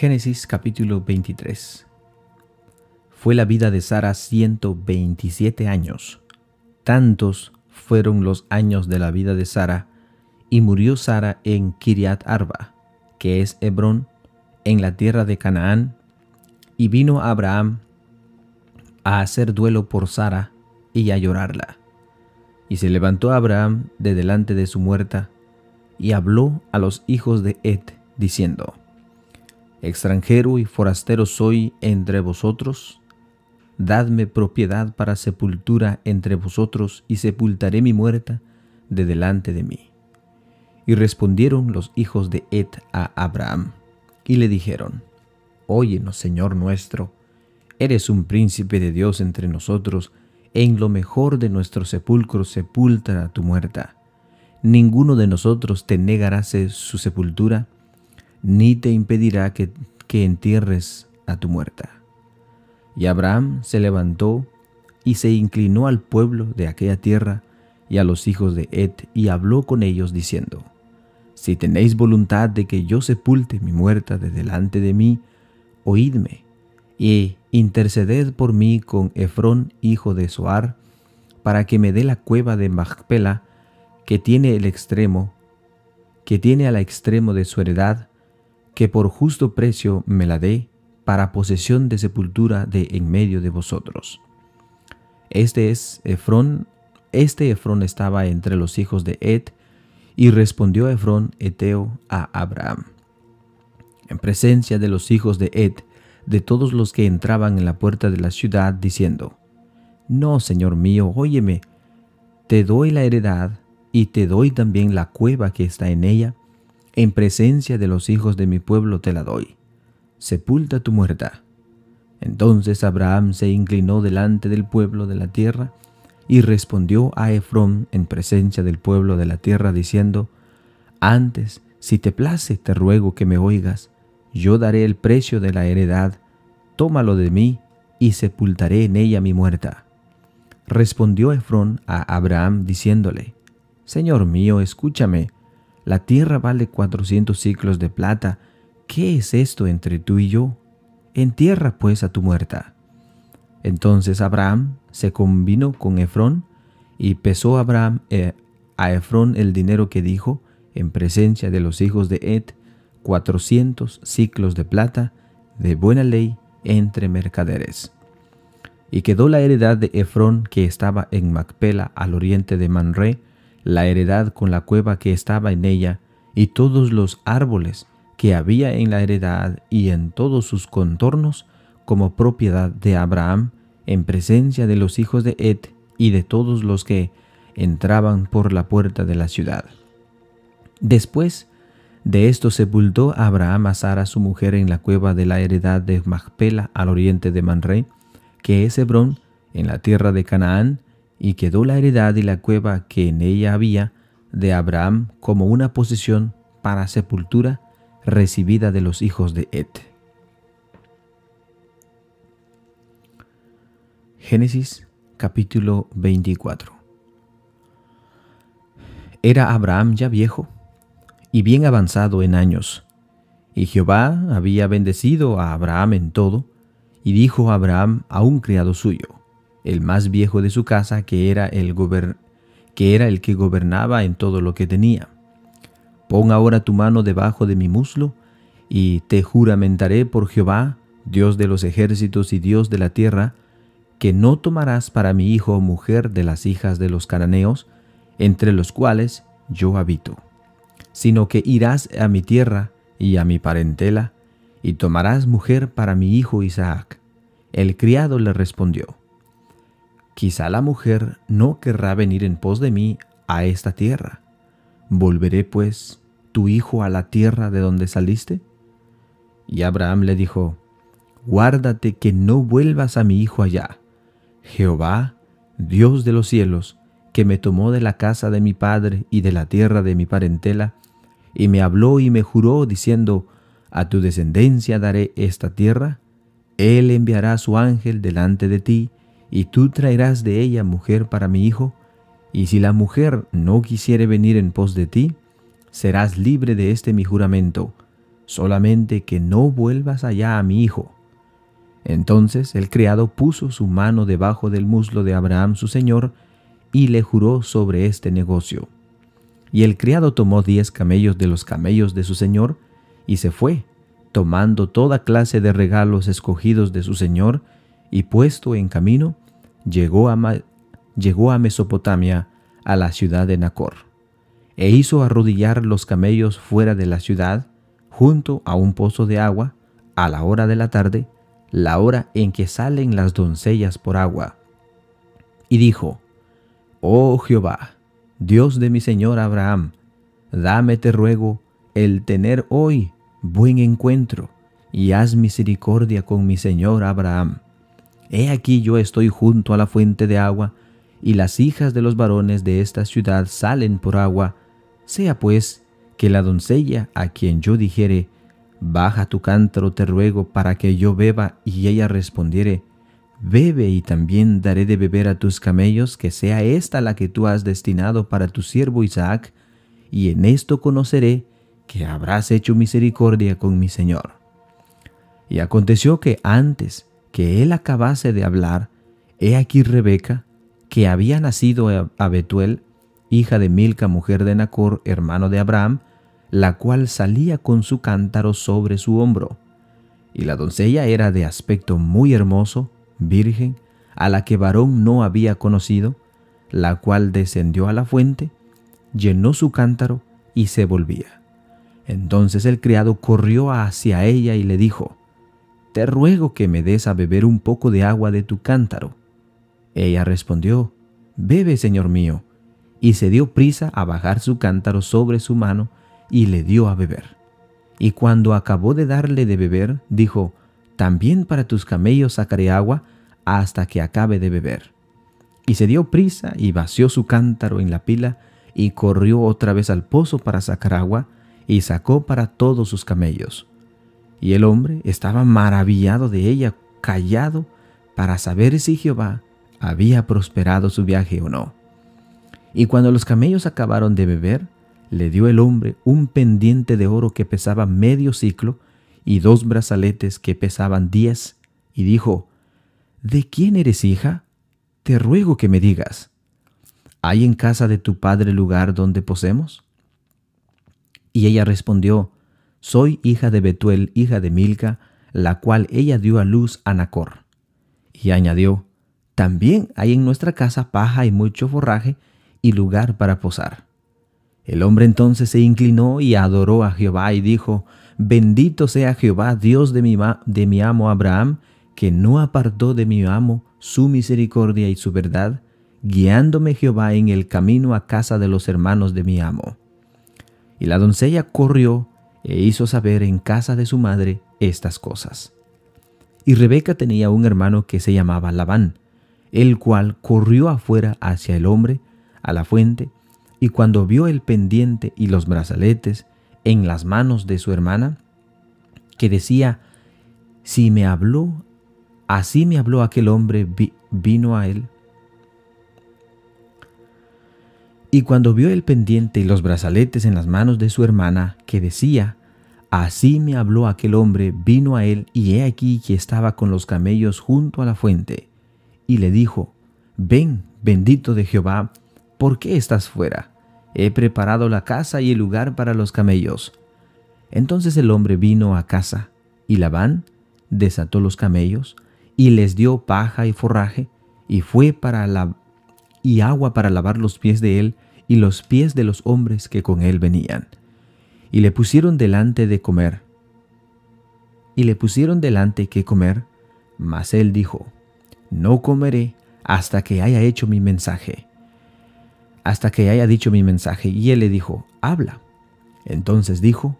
Génesis capítulo 23 Fue la vida de Sara 127 años. Tantos fueron los años de la vida de Sara, y murió Sara en Kiriat Arba, que es Hebrón, en la tierra de Canaán, y vino Abraham a hacer duelo por Sara y a llorarla. Y se levantó Abraham de delante de su muerta, y habló a los hijos de Ed, diciendo, Extranjero y forastero soy entre vosotros, dadme propiedad para sepultura entre vosotros, y sepultaré mi muerta de delante de mí. Y respondieron los hijos de Ed a Abraham, y le dijeron, Óyenos, Señor nuestro, eres un príncipe de Dios entre nosotros, en lo mejor de nuestro sepulcro sepulta tu muerta ninguno de nosotros te negará su sepultura, ni te impedirá que, que entierres a tu muerta. Y Abraham se levantó y se inclinó al pueblo de aquella tierra y a los hijos de Ed y habló con ellos diciendo, Si tenéis voluntad de que yo sepulte mi muerta de delante de mí, oídme, y interceded por mí con Efrón hijo de Soar, para que me dé la cueva de Macpela, que tiene el extremo, que tiene al extremo de su heredad, que por justo precio me la dé para posesión de sepultura de en medio de vosotros. Este es Efrón, este Efrón estaba entre los hijos de Ed, y respondió Efrón Eteo a Abraham. En presencia de los hijos de Ed, de todos los que entraban en la puerta de la ciudad, diciendo, No, Señor mío, óyeme, te doy la heredad y te doy también la cueva que está en ella, en presencia de los hijos de mi pueblo te la doy. Sepulta tu muerta. Entonces Abraham se inclinó delante del pueblo de la tierra y respondió a Efrón en presencia del pueblo de la tierra diciendo, Antes, si te place, te ruego que me oigas, yo daré el precio de la heredad, tómalo de mí y sepultaré en ella mi muerta. Respondió Efrón a Abraham diciéndole, Señor mío, escúchame, la tierra vale cuatrocientos ciclos de plata, ¿qué es esto entre tú y yo? Entierra pues a tu muerta. Entonces Abraham se convino con Efrón, y pesó Abraham eh, a Efrón el dinero que dijo, en presencia de los hijos de Ed, cuatrocientos ciclos de plata, de buena ley entre mercaderes. Y quedó la heredad de Efrón que estaba en Macpela al oriente de Manre, la heredad con la cueva que estaba en ella, y todos los árboles que había en la heredad y en todos sus contornos, como propiedad de Abraham, en presencia de los hijos de Ed y de todos los que entraban por la puerta de la ciudad. Después de esto sepultó Abraham a Sara su mujer en la cueva de la heredad de Macpela al oriente de Manre, que es Hebrón, en la tierra de Canaán, y quedó la heredad y la cueva que en ella había de Abraham como una posesión para sepultura recibida de los hijos de Ed. Génesis capítulo 24 Era Abraham ya viejo y bien avanzado en años, y Jehová había bendecido a Abraham en todo, y dijo Abraham a un criado suyo, el más viejo de su casa, que era el, que gobernaba en todo lo que tenía. Pon ahora tu mano debajo de mi muslo, y te juramentaré por Jehová, Dios de los ejércitos y Dios de la tierra, que no tomarás para mi hijo mujer de las hijas de los cananeos, entre los cuales yo habito, sino que irás a mi tierra y a mi parentela, y tomarás mujer para mi hijo Isaac. El criado le respondió, Quizá la mujer no querrá venir en pos de mí a esta tierra. ¿Volveré pues tu hijo a la tierra de donde saliste? Y Abraham le dijo, Guárdate que no vuelvas a mi hijo allá. Jehová, Dios de los cielos, que me tomó de la casa de mi padre y de la tierra de mi parentela, y me habló y me juró, diciendo, A tu descendencia daré esta tierra, él enviará su ángel delante de ti, y tú traerás de ella mujer para mi hijo, y si la mujer no quisiere venir en pos de ti, serás libre de este mi juramento. solamente que no vuelvas allá a mi hijo. Entonces el criado puso su mano debajo del muslo de Abraham su señor, y le juró sobre este negocio. Y el criado tomó diez camellos de los camellos de su señor, y se fue, tomando toda clase de regalos escogidos de su señor, y puesto en camino, llegó a, Mesopotamia, a la ciudad de Nacor, e hizo arrodillar los camellos fuera de la ciudad, junto a un pozo de agua, a la hora de la tarde, la hora en que salen las doncellas por agua. Y dijo, Oh Jehová, Dios de mi Señor Abraham, dame te ruego el tener hoy buen encuentro, y haz misericordia con mi Señor Abraham. He aquí yo estoy junto a la fuente de agua, y las hijas de los varones de esta ciudad salen por agua. Sea pues que la doncella a quien yo dijere, Baja tu cántaro, te ruego, para que yo beba, y ella respondiere, Bebe y también daré de beber a tus camellos, que sea esta la que tú has destinado para tu siervo Isaac, y en esto conoceré que habrás hecho misericordia con mi Señor. Y aconteció que antes que él acabase de hablar, he aquí Rebeca, que había nacido a Betuel, hija de Milca, mujer de Nacor, hermano de Abraham, la cual salía con su cántaro sobre su hombro. Y la doncella era de aspecto muy hermoso, virgen, a la que varón no había conocido, la cual descendió a la fuente, llenó su cántaro y se volvía. Entonces el criado corrió hacia ella y le dijo, Te ruego que me des a beber un poco de agua de tu cántaro. Ella respondió, Bebe, señor mío, y se dio prisa a bajar su cántaro sobre su mano y le dio a beber. Y cuando acabó de darle de beber, dijo, También para tus camellos sacaré agua hasta que acabe de beber. Y se dio prisa y vació su cántaro en la pila y corrió otra vez al pozo para sacar agua y sacó para todos sus camellos. Y el hombre estaba maravillado de ella, callado, para saber si Jehová había prosperado su viaje o no. Y cuando los camellos acabaron de beber, le dio el hombre un pendiente de oro que pesaba medio ciclo y dos brazaletes que pesaban diez, y dijo, ¿De quién eres hija? Te ruego que me digas. ¿Hay en casa de tu padre lugar donde posemos? Y ella respondió, Soy hija de Betuel, hija de Milca, la cual ella dio a luz a Nacor. Y añadió, También hay en nuestra casa paja y mucho forraje y lugar para posar. El hombre entonces se inclinó y adoró a Jehová y dijo, Bendito sea Jehová, Dios de mi, de mi amo Abraham, que no apartó de mi amo su misericordia y su verdad, guiándome Jehová en el camino a casa de los hermanos de mi amo. Y la doncella corrió e hizo saber en casa de su madre estas cosas. Y Rebeca tenía un hermano que se llamaba Labán, el cual corrió afuera hacia el hombre, a la fuente, y cuando vio el pendiente y los brazaletes en las manos de su hermana, que decía, si me habló, así me habló aquel hombre, vino a él. Y cuando vio el pendiente y los brazaletes en las manos de su hermana, que decía, Así me habló aquel hombre, vino a él, y he aquí que estaba con los camellos junto a la fuente. Y le dijo, Ven, bendito de Jehová, ¿por qué estás fuera? He preparado la casa y el lugar para los camellos. Entonces el hombre vino a casa, y Labán desató los camellos, y les dio paja y forraje, y fue para la y agua para lavar los pies de él y los pies de los hombres que con él venían. Y le pusieron delante de comer. Y le pusieron delante que comer, mas él dijo, No comeré hasta que haya hecho mi mensaje hasta que haya dicho mi mensaje. Y él le dijo, habla. Entonces dijo,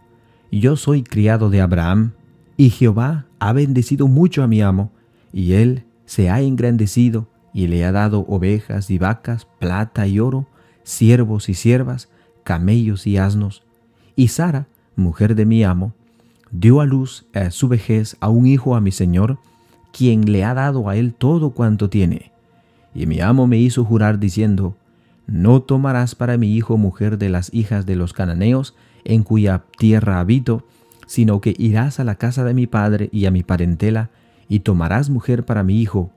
yo soy criado de Abraham, y Jehová ha bendecido mucho a mi amo, y él se ha engrandecido y le ha dado ovejas y vacas, plata y oro, siervos y siervas, camellos y asnos. Y Sara, mujer de mi amo, dio a luz a su vejez a un hijo a mi señor, quien le ha dado a él todo cuanto tiene. Y mi amo me hizo jurar diciendo, no tomarás para mi hijo mujer de las hijas de los cananeos, en cuya tierra habito, sino que irás a la casa de mi padre y a mi parentela, y tomarás mujer para mi hijo.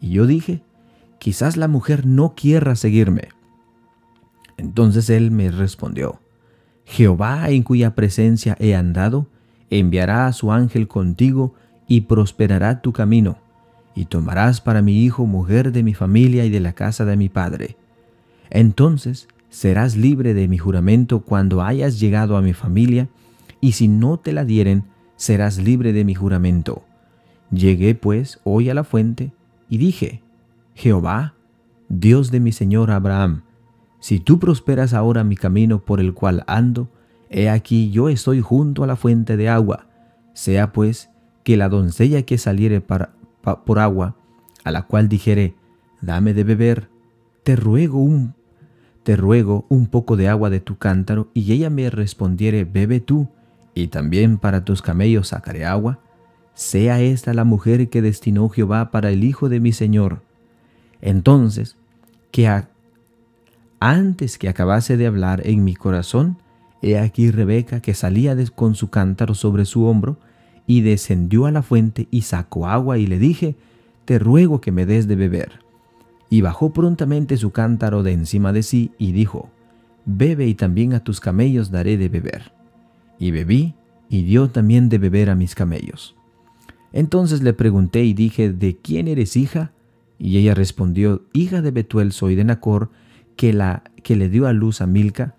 Y yo dije, quizás la mujer no quiera seguirme. Entonces él me respondió, Jehová en cuya presencia he andado, enviará a su ángel contigo y prosperará tu camino, y tomarás para mi hijo mujer de mi familia y de la casa de mi padre. Entonces serás libre de mi juramento cuando hayas llegado a mi familia, y si no te la dieren, serás libre de mi juramento. Llegué pues hoy a la fuente, y dije, Jehová, Dios de mi Señor Abraham, si tú prosperas ahora mi camino por el cual ando, he aquí yo estoy junto a la fuente de agua, sea pues que la doncella que saliere por agua, a la cual dijere, dame de beber, te ruego un te ruego un poco de agua de tu cántaro, y ella me respondiere, bebe tú, y también para tus camellos sacaré agua, sea esta la mujer que destinó Jehová para el hijo de mi Señor. Entonces, que antes que acabase de hablar en mi corazón, he aquí Rebeca que salía con su cántaro sobre su hombro, y descendió a la fuente y sacó agua y le dije, Te ruego que me des de beber. Y bajó prontamente su cántaro de encima de sí y dijo, Bebe y también a tus camellos daré de beber. Y bebí y dio también de beber a mis camellos. Entonces le pregunté y dije, ¿de quién eres hija? Y ella respondió, hija de Betuel soy de Nacor, que, la, que le dio a luz a Milca,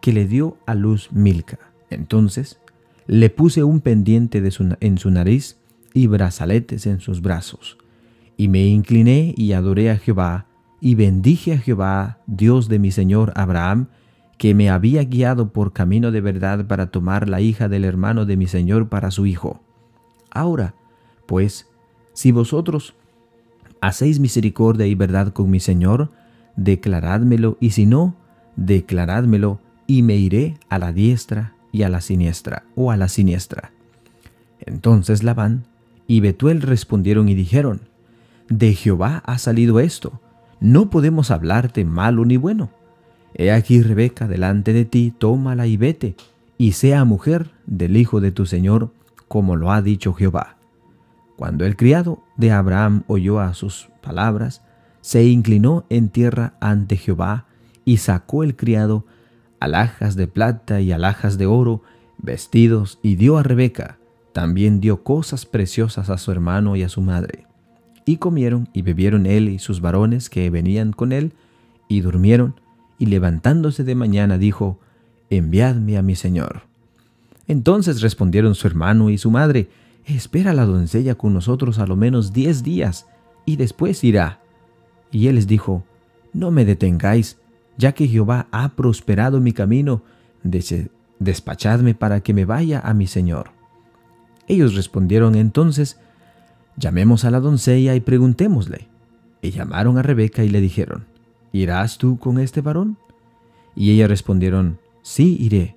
que le dio a luz Milca. Entonces le puse un pendiente en su nariz y brazaletes en sus brazos. Y me incliné y adoré a Jehová, y bendije a Jehová, Dios de mi Señor Abraham, que me había guiado por camino de verdad para tomar la hija del hermano de mi Señor para su hijo. Ahora, pues, si vosotros hacéis misericordia y verdad con mi Señor, declarádmelo, y si no, declarádmelo, y me iré a la diestra y a la siniestra, o a la siniestra. Entonces Labán y Betuel respondieron y dijeron, De Jehová ha salido esto, no podemos hablarte malo ni bueno. He aquí Rebeca delante de ti, tómala y vete, y sea mujer del hijo de tu Señor, como lo ha dicho Jehová. Cuando el criado de Abraham oyó a sus palabras, se inclinó en tierra ante Jehová, y sacó el criado alhajas de plata y alhajas de oro, vestidos, y dio a Rebeca. También dio cosas preciosas a su hermano y a su madre. Y comieron y bebieron él y sus varones que venían con él, y durmieron, y levantándose de mañana dijo, Enviadme a mi señor. Entonces respondieron su hermano y su madre, Espera la doncella con nosotros a lo menos diez días, y después irá. Y él les dijo, No me detengáis, ya que Jehová ha prosperado mi camino, despachadme para que me vaya a mi señor. Ellos respondieron entonces, llamemos a la doncella y preguntémosle. Y llamaron a Rebeca y le dijeron, ¿irás tú con este varón? Y ella respondieron, sí iré.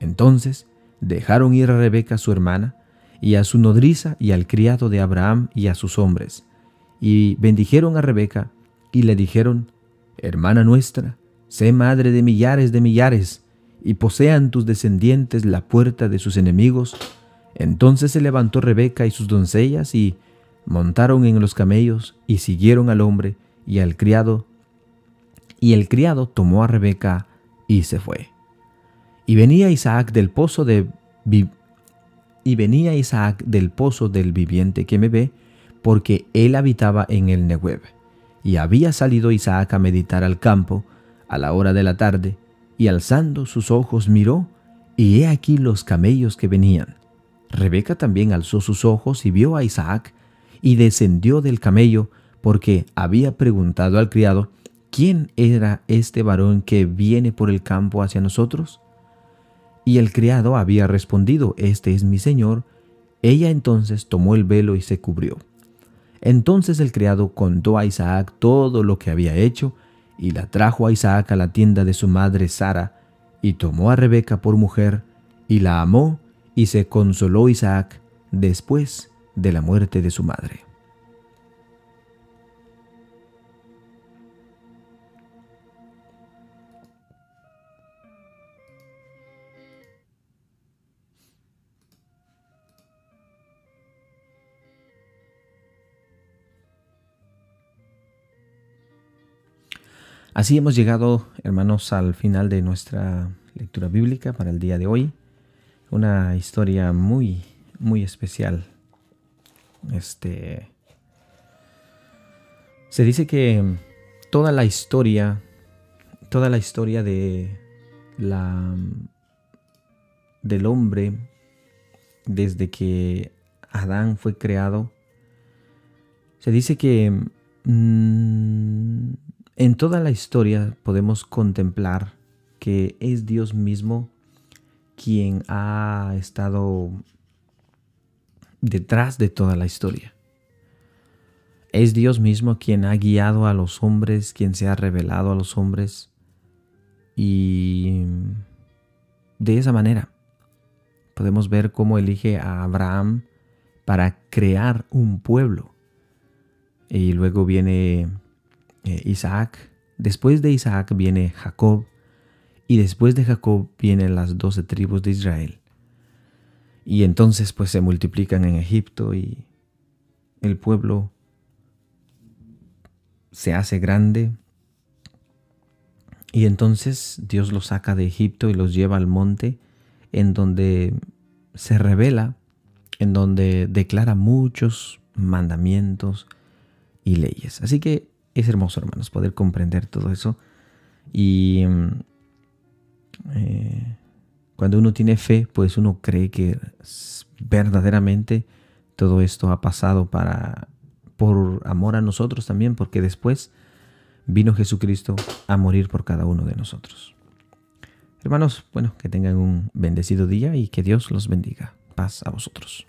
Entonces dejaron ir a Rebeca su hermana, y a su nodriza, y al criado de Abraham, y a sus hombres. Y bendijeron a Rebeca, y le dijeron, Hermana nuestra, sé madre de millares de millares, y posean tus descendientes la puerta de sus enemigos. Entonces se levantó Rebeca y sus doncellas, y montaron en los camellos, y siguieron al hombre y al criado. Y el criado tomó a Rebeca y se fue. Y venía Isaac del pozo de y venía Isaac del pozo del viviente que me ve, porque él habitaba en el Nehueb. Y había salido Isaac a meditar al campo a la hora de la tarde, y alzando sus ojos miró, y he aquí los camellos que venían. Rebeca también alzó sus ojos y vio a Isaac, y descendió del camello, porque había preguntado al criado, ¿quién era este varón que viene por el campo hacia nosotros? Y el criado había respondido, Este es mi señor. Ella entonces tomó el velo y se cubrió. Entonces el criado contó a Isaac todo lo que había hecho, y la trajo a Isaac a la tienda de su madre Sara, y tomó a Rebeca por mujer, y la amó, y se consoló Isaac después de la muerte de su madre. Así hemos llegado, hermanos, al final de nuestra lectura bíblica para el día de hoy. Una historia muy, muy especial. Este. Se dice que toda la historia, toda la historia de la del hombre desde que Adán fue creado, se dice que mm, en toda la historia podemos contemplar que es Dios mismo quien ha estado detrás de toda la historia. Es Dios mismo quien ha guiado a los hombres, quien se ha revelado a los hombres. Y de esa manera podemos ver cómo elige a Abraham para crear un pueblo. Y luego viene eh, Isaac. Después de Isaac viene Jacob. Y después de Jacob vienen las doce tribus de Israel. Y entonces pues se multiplican en Egipto y el pueblo se hace grande. Y entonces Dios los saca de Egipto y los lleva al monte en donde se revela, en donde declara muchos mandamientos y leyes. Así que es hermoso, hermanos, poder comprender todo eso. Y mm, eh, cuando uno tiene fe, pues uno cree que verdaderamente todo esto ha pasado para por amor a nosotros también, porque después vino Jesucristo a morir por cada uno de nosotros. Hermanos, bueno, que tengan un bendecido día y que Dios los bendiga. Paz a vosotros.